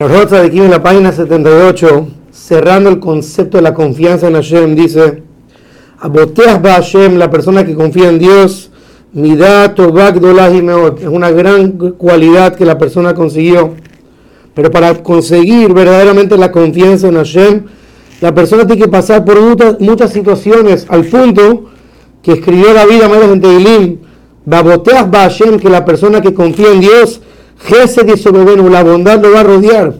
Nosotros aquí en la página 78, cerrando el concepto de la confianza en Hashem, dice, Aboteas ba Hashem, la persona que confía en Dios, Midato es una gran cualidad que la persona consiguió. Pero para conseguir verdaderamente la confianza en Hashem, la persona tiene que pasar por muchas, situaciones, al punto que escribió David a en Tehilim, Baboteas ba Hashem, que la persona que confía en Dios, Gesed y la bondad lo va a rodear.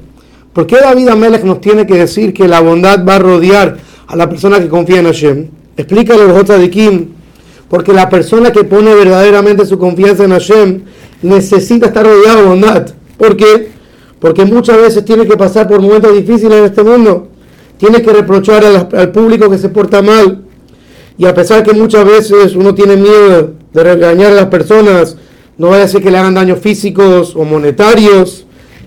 ¿Por qué David Amelech nos tiene que decir que la bondad va a rodear a la persona que confía en Hashem? Explícale los de Kim. Porque la persona que pone verdaderamente su confianza en Hashem necesita estar rodeado de bondad. ¿Por qué? Porque muchas veces tiene que pasar por momentos difíciles en este mundo. Tiene que reprochar al, al público que se porta mal. Y a pesar que muchas veces uno tiene miedo de regañar a las personas, no vaya a ser que le hagan daños físicos o monetarios.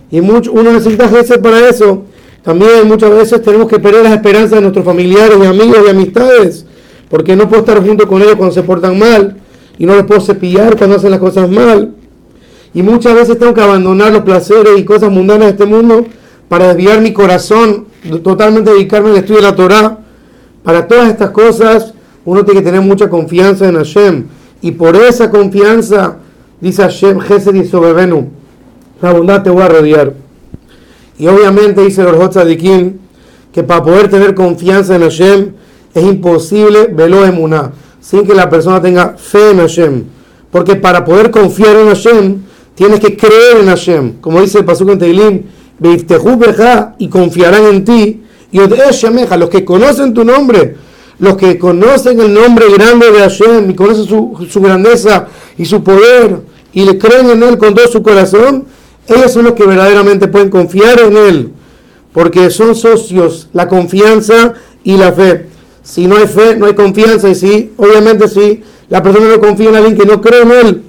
Y uno necesita jefe para eso. También muchas veces tenemos que perder las esperanzas de nuestros familiares y amigos y amistades. Porque no puedo estar junto con ellos cuando se portan mal. Y no los puedo cepillar cuando hacen las cosas mal. Y muchas veces tengo que abandonar los placeres y cosas mundanas de este mundo para desviar mi corazón, totalmente dedicarme al estudio de la Torah. Para todas estas cosas uno tiene que tener mucha confianza en Hashem. Y por esa confianza Dice Hashem, Gesed y Sobebenu, la bondad te voy a rodear. Y obviamente dice el Kim que para poder tener confianza en Hashem es imposible velo emuná, sin que la persona tenga fe en Hashem. Porque para poder confiar en Hashem, tienes que creer en Hashem. Como dice el Pasuk en Teilim, y confiarán en ti. Y los que conocen tu nombre, los que conocen el nombre grande de Hashem y conocen su, su grandeza y su poder, y le creen en Él con todo su corazón, ellos son los que verdaderamente pueden confiar en Él, porque son socios la confianza y la fe. Si no hay fe, no hay confianza, y si, obviamente si la persona no confía en alguien que no cree en Él,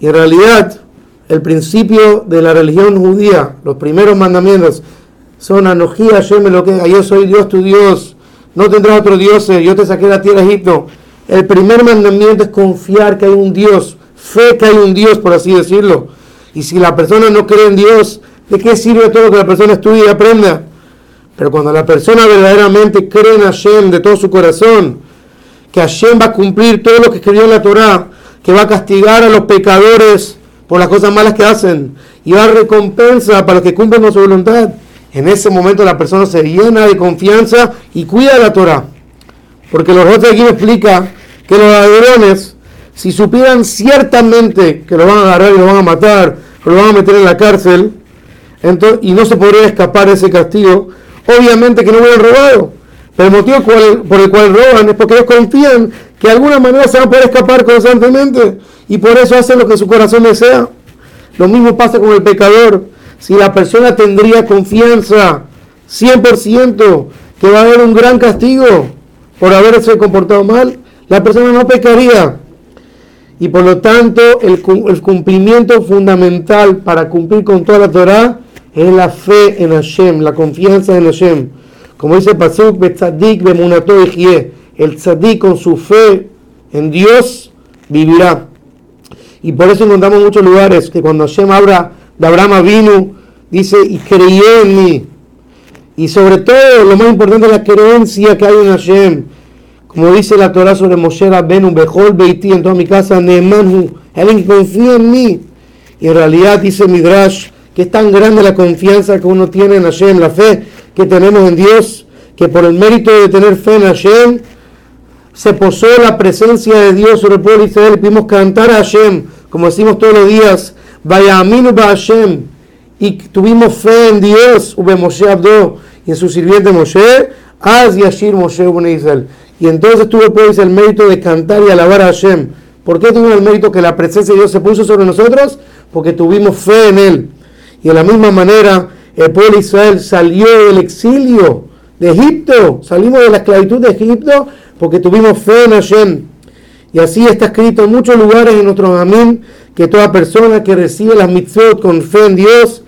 y en realidad el principio de la religión judía, los primeros mandamientos, son anojía, yo soy Dios tu Dios, no tendrás otro Dios, yo te saqué de la tierra de Egipto. El primer mandamiento es confiar que hay un Dios fe que hay un Dios, por así decirlo. Y si la persona no cree en Dios, ¿de qué sirve todo lo que la persona estudie y aprenda? Pero cuando la persona verdaderamente cree en Hashem de todo su corazón, que Hashem va a cumplir todo lo que escribió en la Torah, que va a castigar a los pecadores por las cosas malas que hacen y va a recompensa para los que cumplen con su voluntad, en ese momento la persona se llena de confianza y cuida la Torah. Porque los otros aquí explica que los ladrones si supieran ciertamente que lo van a agarrar y lo van a matar, o lo van a meter en la cárcel, entonces, y no se podría escapar ese castigo, obviamente que no hubieran robado. Pero el motivo por el cual roban es porque ellos confían que de alguna manera se van a poder escapar constantemente y por eso hacen lo que su corazón desea. Lo mismo pasa con el pecador. Si la persona tendría confianza 100% que va a haber un gran castigo por haberse comportado mal, la persona no pecaría. Y por lo tanto, el, cumplimiento fundamental para cumplir con toda la Torah es la fe en Hashem, la confianza en Hashem. Como dice Pasuk, el tzadik con su fe en Dios vivirá. Y por eso encontramos muchos lugares que cuando Hashem habla de Abraham vino, dice, y creyó en mí. Y sobre todo, lo más importante es la creencia que hay en Hashem como dice la Torah sobre Moshe Rabbenu, Bejol Beiti, en toda mi casa, Neemanu, alguien que confía en mí. Y en realidad dice Midrash que es tan grande la confianza que uno tiene en Hashem, la fe que tenemos en Dios, que por el mérito de tener fe en Hashem, se posó la presencia de Dios sobre el pueblo de Israel. Pudimos cantar a Hashem, como decimos todos los días, Vaya Aminu Hashem. Y tuvimos fe en Dios, Ube Moshe Abdo, y en su sirviente Moshe, Az Yashir Moshe Israel. Y entonces tuvo pues el mérito de cantar y alabar a Hashem. ¿Por qué tuvimos el mérito que la presencia de Dios se puso sobre nosotros? Porque tuvimos fe en Él. Y de la misma manera, el pueblo de Israel salió del exilio de Egipto. Salimos de la esclavitud de Egipto porque tuvimos fe en Hashem. Y así está escrito en muchos lugares en nuestro amén que toda persona que recibe las mitzvot con fe en Dios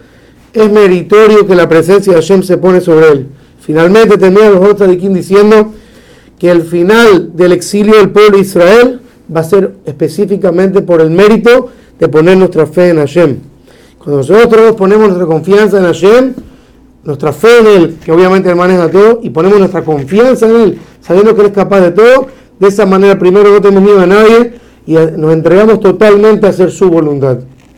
es meritorio que la presencia de Hashem se pone sobre él. Finalmente termina los de Kim diciendo que el final del exilio del pueblo de Israel va a ser específicamente por el mérito de poner nuestra fe en Hashem. Cuando nosotros ponemos nuestra confianza en Hashem, nuestra fe en Él, que obviamente Él maneja todo, y ponemos nuestra confianza en Él, sabiendo que Él es capaz de todo, de esa manera primero no tenemos miedo a nadie y nos entregamos totalmente a hacer su voluntad.